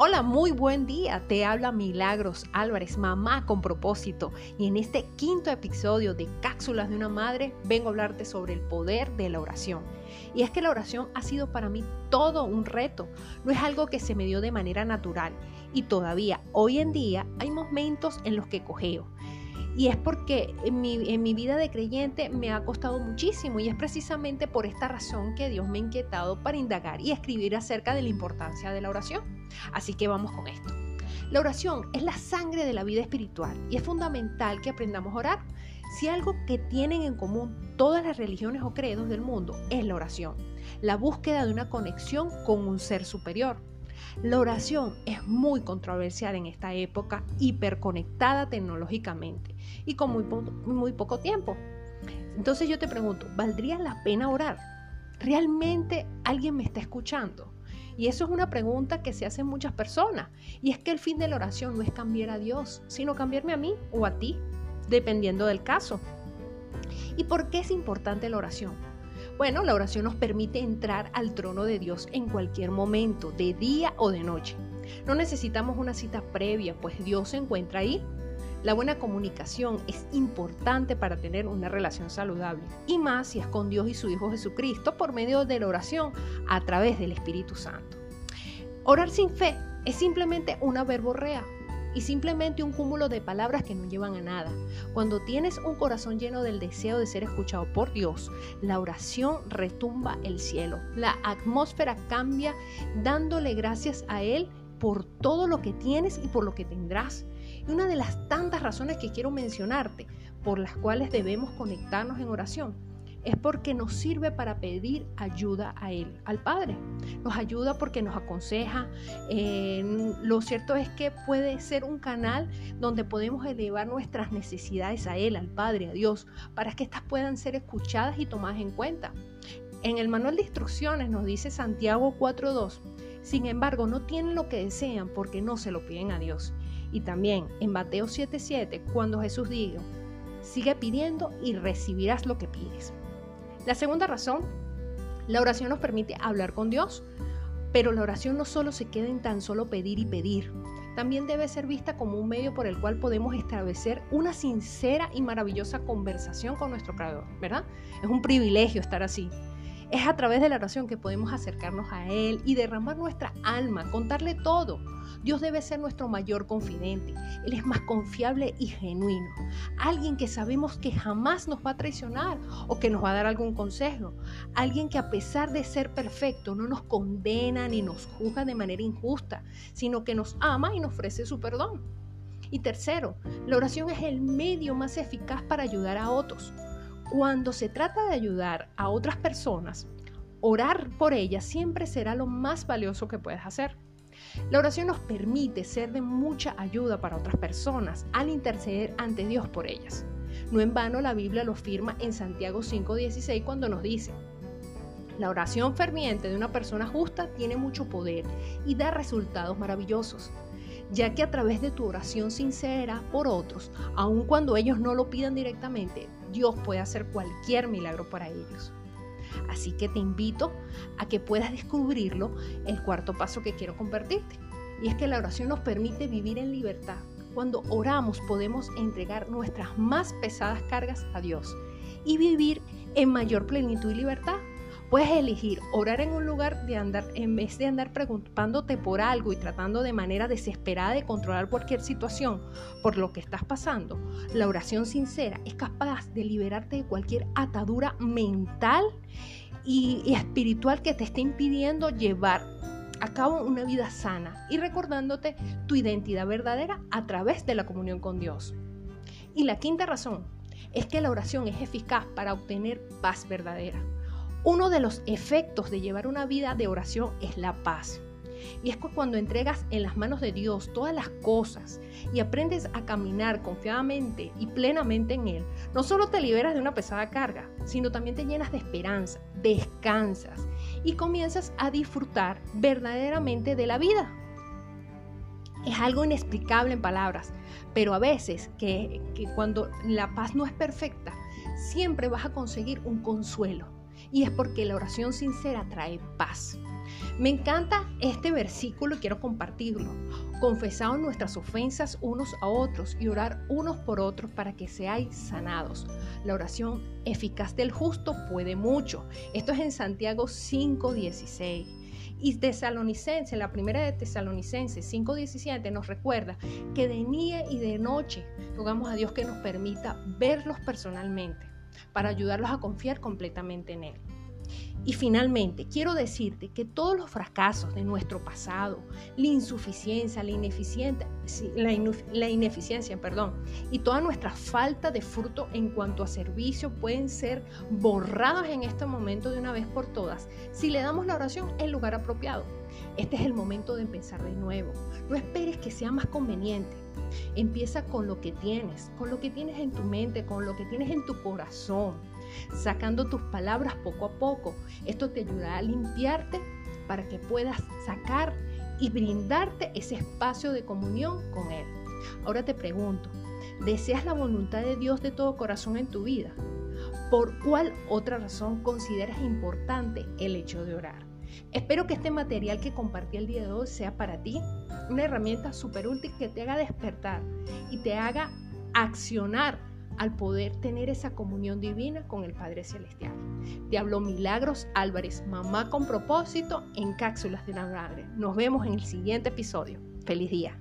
Hola, muy buen día. Te habla Milagros Álvarez, mamá con propósito. Y en este quinto episodio de Cápsulas de una Madre vengo a hablarte sobre el poder de la oración. Y es que la oración ha sido para mí todo un reto. No es algo que se me dio de manera natural. Y todavía, hoy en día, hay momentos en los que cogeo. Y es porque en mi, vida de creyente me ha costado muchísimo y es precisamente por esta razón que Dios me ha inquietado para indagar y escribir acerca de la importancia de la oración. Así que vamos con esto. La oración es la sangre de la vida espiritual y es fundamental que aprendamos a orar. Si algo que tienen en común todas las religiones o credos del mundo es la oración, la búsqueda de una conexión con un ser superior. La oración es muy controversial en esta época, hiperconectada tecnológicamente y con muy, muy poco tiempo. Entonces yo te pregunto, ¿valdría la pena orar? ¿Realmente alguien me está escuchando? Y eso es una pregunta que se hacen muchas personas. Y es que el fin de la oración no es cambiar a Dios, sino cambiarme a mí o a ti, dependiendo del caso. ¿Y por qué es importante la oración? Bueno, la oración nos permite entrar al trono de Dios en cualquier momento, de día o de noche. No necesitamos una cita previa, pues Dios se encuentra ahí la buena comunicación es importante para tener una relación saludable y más si es con Dios y su Hijo Jesucristo por medio de la oración a través del Espíritu Santo. Orar sin fe es simplemente una verborrea y simplemente un cúmulo de palabras que no llevan a nada. Cuando tienes un corazón lleno del deseo de ser escuchado por Dios, la oración retumba el cielo. La atmósfera cambia dándole gracias a Él por todo lo que tienes y por lo que tendrás. Y una de las tantas razones que quiero mencionarte por las cuales debemos conectarnos en oración es porque nos sirve para pedir ayuda a Él, al Padre. Nos ayuda porque nos aconseja. Eh, lo cierto es que puede ser un canal donde podemos elevar nuestras necesidades a Él, al Padre, a Dios, para que éstas puedan ser escuchadas y tomadas en cuenta. En el manual de instrucciones nos dice Santiago 4.2, sin embargo no tienen lo que desean porque no se lo piden a Dios. Y también en Mateo 7:7, cuando Jesús dijo, sigue pidiendo y recibirás lo que pides. La segunda razón, la oración nos permite hablar con Dios, pero la oración no solo se queda en tan solo pedir y pedir, también debe ser vista como un medio por el cual podemos establecer una sincera y maravillosa conversación con nuestro Creador, ¿verdad? Es un privilegio estar así. Es a través de la oración que podemos acercarnos a Él y derramar nuestra alma, contarle todo. Dios debe ser nuestro mayor confidente. Él es más confiable y genuino. Alguien que sabemos que jamás nos va a traicionar o que nos va a dar algún consejo. Alguien que a pesar de ser perfecto no nos condena ni nos juzga de manera injusta, sino que nos ama y nos ofrece su perdón. Y tercero, la oración es el medio más eficaz para ayudar a otros. Cuando se trata de ayudar a otras personas, orar por ellas siempre será lo más valioso que puedes hacer. La oración nos permite ser de mucha ayuda para otras personas al interceder ante Dios por ellas. No en vano la Biblia lo firma en Santiago 5:16 cuando nos dice, la oración ferviente de una persona justa tiene mucho poder y da resultados maravillosos ya que a través de tu oración sincera por otros, aun cuando ellos no lo pidan directamente, Dios puede hacer cualquier milagro para ellos. Así que te invito a que puedas descubrirlo, el cuarto paso que quiero compartirte. Y es que la oración nos permite vivir en libertad. Cuando oramos podemos entregar nuestras más pesadas cargas a Dios y vivir en mayor plenitud y libertad Puedes elegir orar en un lugar de andar, en vez de andar preguntándote por algo y tratando de manera desesperada de controlar cualquier situación por lo que estás pasando. La oración sincera es capaz de liberarte de cualquier atadura mental y, y espiritual que te esté impidiendo llevar a cabo una vida sana y recordándote tu identidad verdadera a través de la comunión con Dios. Y la quinta razón es que la oración es eficaz para obtener paz verdadera. Uno de los efectos de llevar una vida de oración es la paz. Y es cuando entregas en las manos de Dios todas las cosas y aprendes a caminar confiadamente y plenamente en Él, no solo te liberas de una pesada carga, sino también te llenas de esperanza, descansas y comienzas a disfrutar verdaderamente de la vida. Es algo inexplicable en palabras, pero a veces que cuando la paz no es perfecta, siempre vas a conseguir un consuelo y es porque la oración sincera trae paz. Me encanta este versículo y quiero compartirlo. Confesaos nuestras ofensas unos a otros y orar unos por otros para que seáis sanados. La oración eficaz del justo puede mucho. Esto es en Santiago 5:16. Y Tesalonicense, la primera de Tesalonicense 5:17 nos recuerda que de día y de noche rogamos a Dios que nos permita verlos personalmente para ayudarlos a confiar completamente en Él. Y finalmente, quiero decirte que todos los fracasos de nuestro pasado, la insuficiencia, la ineficiencia, la, ineficiencia, perdón, y toda nuestra falta de fruto en cuanto a servicio pueden ser borrados en este momento de una vez por todas si le damos la oración en lugar apropiado. Este es el momento de empezar de nuevo. No esperes que sea más conveniente. Empieza con lo que tienes, con lo que tienes en tu mente, con lo que tienes en tu corazón sacando tus palabras poco a poco. Esto te ayudará a limpiarte para que puedas sacar y brindarte ese espacio de comunión con Él. Ahora te pregunto, ¿deseas la voluntad de Dios de todo corazón en tu vida? ¿Por cuál otra razón consideras importante el hecho de orar? Espero que este material que compartí el día de hoy sea para ti una herramienta súper útil que te haga despertar y te haga accionar al poder tener esa comunión divina con el Padre Celestial. Te habló Milagros Álvarez, mamá con propósito en cápsulas de la madre. Nos vemos en el siguiente episodio. Feliz día.